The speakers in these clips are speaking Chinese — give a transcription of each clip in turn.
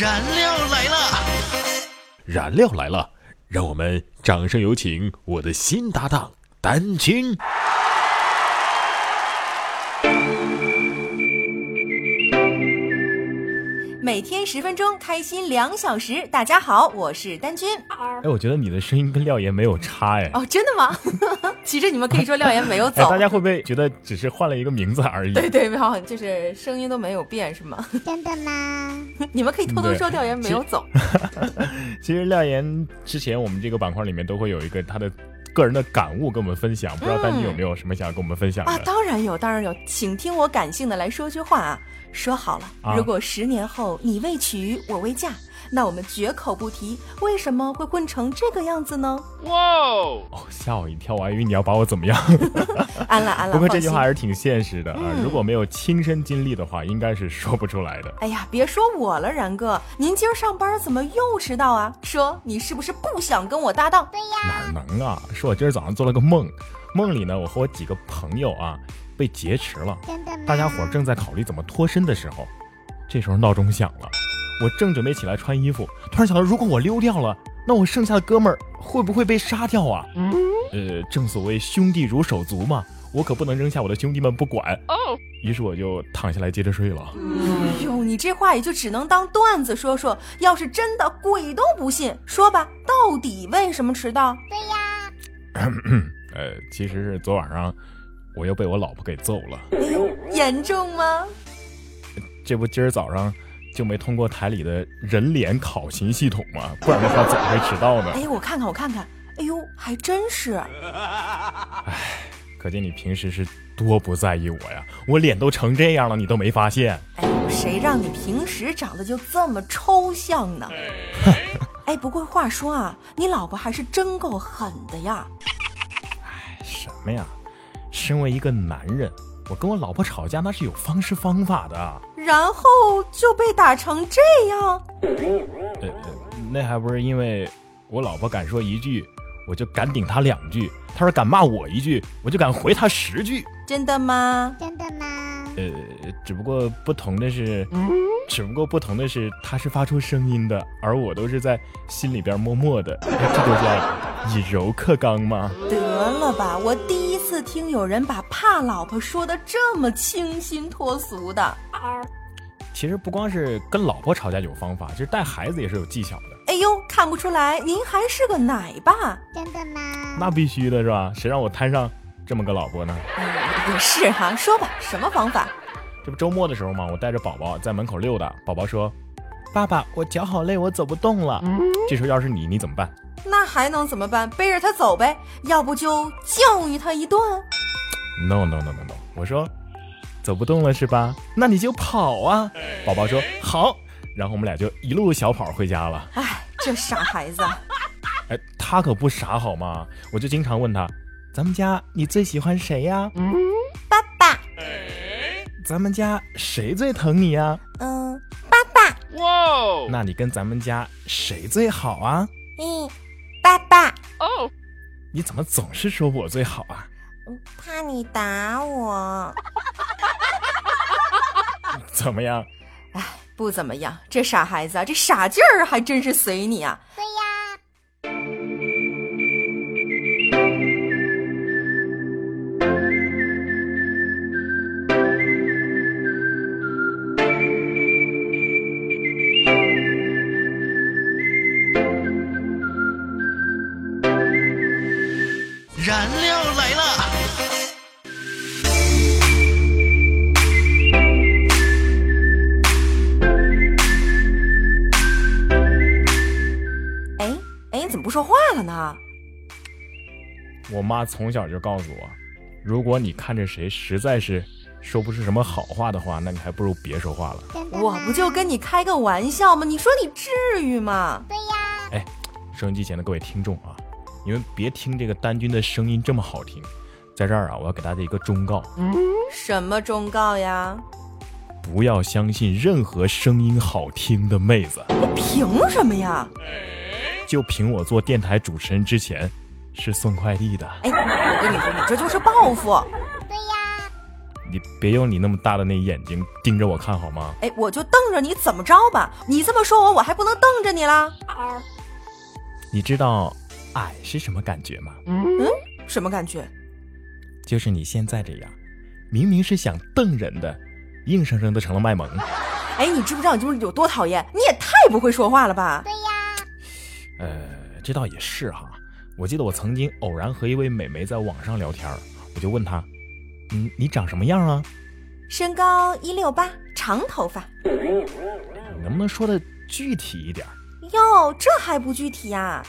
燃料来了，燃料来了，让我们掌声有请我的新搭档丹青。每天十分钟，开心两小时。大家好，我是丹君。哎，我觉得你的声音跟廖岩没有差哎。哦，真的吗？其实你们可以说廖岩没有哎，走。大家会不会觉得只是换了一个名字而已？对对，好，就是声音都没有变，是吗？真的吗？你们可以偷偷说廖岩没有走。其实廖岩之前我们这个板块里面都会有一个他的个人的感悟跟我们分享，不知道丹君有没有什么想要跟我们分享的？啊，当然有，当然有，请听我感性的来说句话啊。说好了，啊如果十年后你未娶我未嫁，那我们绝口不提为什么会混成这个样子呢？哇哦，吓我一跳，我还以为你要把我怎么样。安了安了，不过这句话还是挺现实的啊，嗯如果没有亲身经历的话，应该是说不出来的。哎呀，别说我了，然哥，您今儿上班怎么又迟到啊？说你是不是不想跟我搭档？对呀，哪能啊？是我今儿早上做了个梦，梦里呢，我和我几个朋友啊被劫持了，真的吗？大家伙儿正在考虑怎么脱身的时候，这时候闹钟响了，我正准备起来穿衣服，突然想到，如果我溜掉了，那我剩下的哥们儿会不会被杀掉啊？呃，正所谓兄弟如手足嘛，我可不能扔下我的兄弟们不管。于是我就躺下来接着睡了。哎呦，你这话也就只能当段子说说，要是真的，鬼都不信。说吧，到底为什么迟到？对呀，呃，其实是昨晚上我又被我老婆给揍了，哎呦，严重吗？这不今儿早上就没通过台里的人脸考勤系统吗，不然的话怎么会迟到呢？哎，我看看，我看看，哎呦，还真是。哎可见你平时是多不在意我呀！我脸都成这样了，你都没发现？哎呦，谁让你平时长得就这么抽象呢？哎，不过话说啊，你老婆还是真够狠的呀。哎什么呀？身为一个男人，我跟我老婆吵架那是有方式方法的。然后就被打成这样。呃，呃那还不是因为我老婆敢说一句，我就敢顶她两句；她说敢骂我一句，我就敢回她十句。真的吗？真的吗？呃，只不过不同的是，只不过不同的是，他是发出声音的，而我都是在心里边默默的。哎这就叫以柔克刚吗。得了吧，我第一次听有人把怕老婆说的这么清新脱俗的。其实不光是跟老婆吵架有方法，其实带孩子也是有技巧的。哎呦，看不出来您还是个奶爸。真的吗？那必须的是吧？谁让我摊上这么个老婆呢？哎，也是哈、说吧，什么方法？这不周末的时候嘛，我带着宝宝在门口溜达，宝宝说：“爸爸，我脚好累，我走不动了。这时候要是你，你怎么办？那还能怎么办？背着他走呗，要不就教育他一顿。No no no no no！我说走不动了是吧？那你就跑啊！宝宝说好，然后我们俩就一路小跑回家了。哎，这傻孩子，哎，他可不傻好吗？我就经常问他，咱们家你最喜欢谁呀？咱们家谁最疼你呀？嗯，爸爸，哇那你跟咱们家谁最好啊？嗯，爸爸，哦你怎么总是说我最好啊？怕你打我。怎么样？哎，不怎么样，这傻孩子啊，这傻劲儿还真是随你啊。呢？我妈从小就告诉我，如果你看着谁实在是说不出什么好话的话，那你还不如别说话了。我不就跟你开个玩笑吗？你说你至于吗？对呀，哎收音机前的各位听众啊，你们别听这个丹君的声音这么好听，在这儿啊，我要给大家一个忠告：什么忠告呀？不要相信任何声音好听的妹子。我凭什么呀？就凭我做电台主持人之前是送快递的，哎，我跟你说，你这就是报复。对呀，你别用你那么大的那眼睛盯着我看好吗？哎，我就瞪着你怎么着吧？你这么说我，我还不能瞪着你啦？你知道矮是什么感觉吗？嗯什么感觉？就是你现在这样，明明是想瞪人的，硬生生的成了卖萌。哎，你知不知道你就是有多讨厌？你也太不会说话了吧？对呀，呃，这倒也是哈。我记得我曾经偶然和一位美眉在网上聊天，我就问她，嗯，你长什么样啊？身高一六八，长头发。你能不能说的具体一点？哟，这还不具体呀、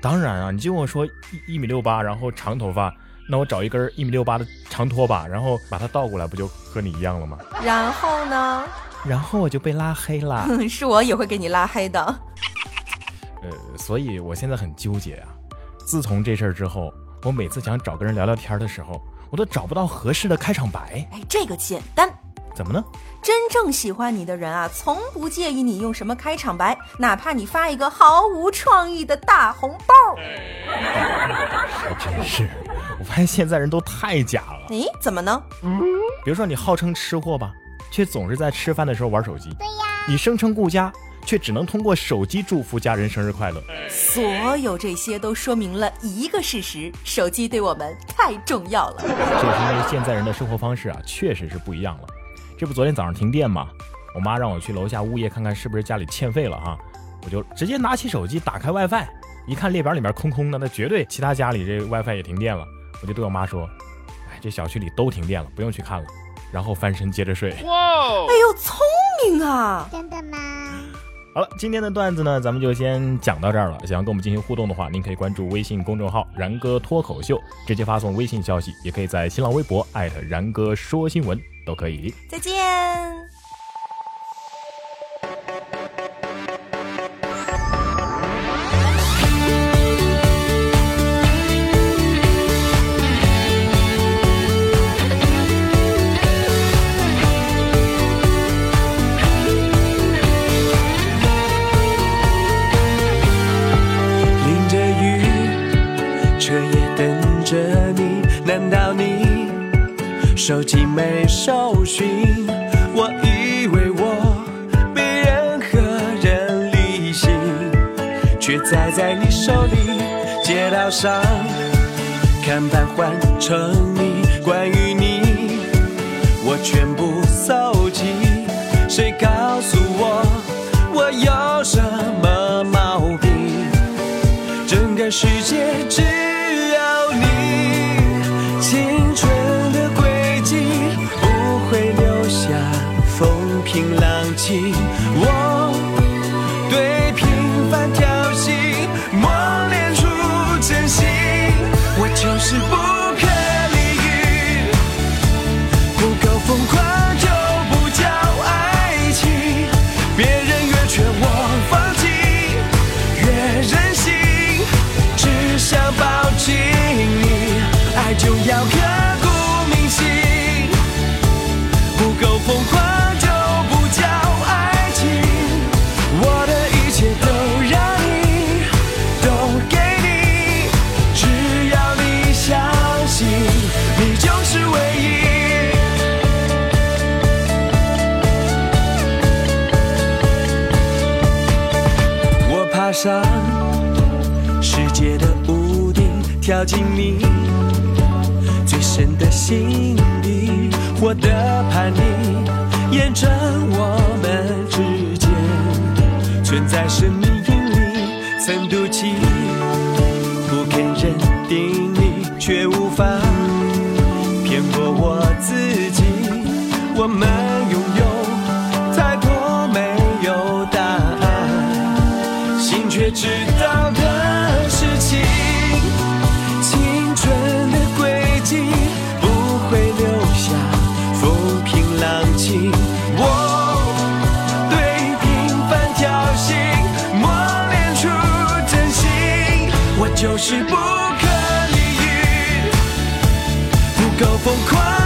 当然啊，你就跟我说一一米六八，然后长头发，那我找一根一米六八的长拖把，然后把它倒过来，不就和你一样了吗？然后呢？然后我就被拉黑了。是我也会给你拉黑的。呃，所以我现在很纠结啊。自从这事儿之后，我每次想找个人聊聊天的时候，我都找不到合适的开场白。哎，这个简单。怎么呢？真正喜欢你的人啊，从不介意你用什么开场白，哪怕你发一个毫无创意的大红包。还真是，我发现现在人都太假了。诶，怎么呢？比如说你号称吃货吧，却总是在吃饭的时候玩手机；对呀，你声称顾家，却只能通过手机祝福家人生日快乐。所有这些都说明了一个事实：手机对我们太重要了。这也是因为现在人的生活方式啊，确实是不一样了。这不昨天早上停电嘛，我妈让我去楼下物业看看是不是家里欠费了哈，我就直接拿起手机打开 WiFi，一看列表里面空空的，那绝对其他家里这 WiFi 也停电了。我就对我妈说：“哎，这小区里都停电了，不用去看了。”然后翻身接着睡。哇哎呦，聪明啊！真的吗？好了，今天的段子呢，咱们就先讲到这儿了。想要跟我们进行互动的话，您可以关注微信公众号“然哥脱口秀”，直接发送微信消息，也可以在新浪微博艾特然哥说新闻都可以。再见。车也等着你。难道你手机没收讯？我以为我比任何人理性，却栽在你手里。街道上看板换成你，关于你我全部浪迹。我对平凡挑衅，磨练跳进你最深的心底，我的叛逆，验证我们之间存在生命引力，曾赌气不肯认定你，却无法骗过我自己。我们拥有太多没有答案，心却知就是不可理喻，不够疯狂。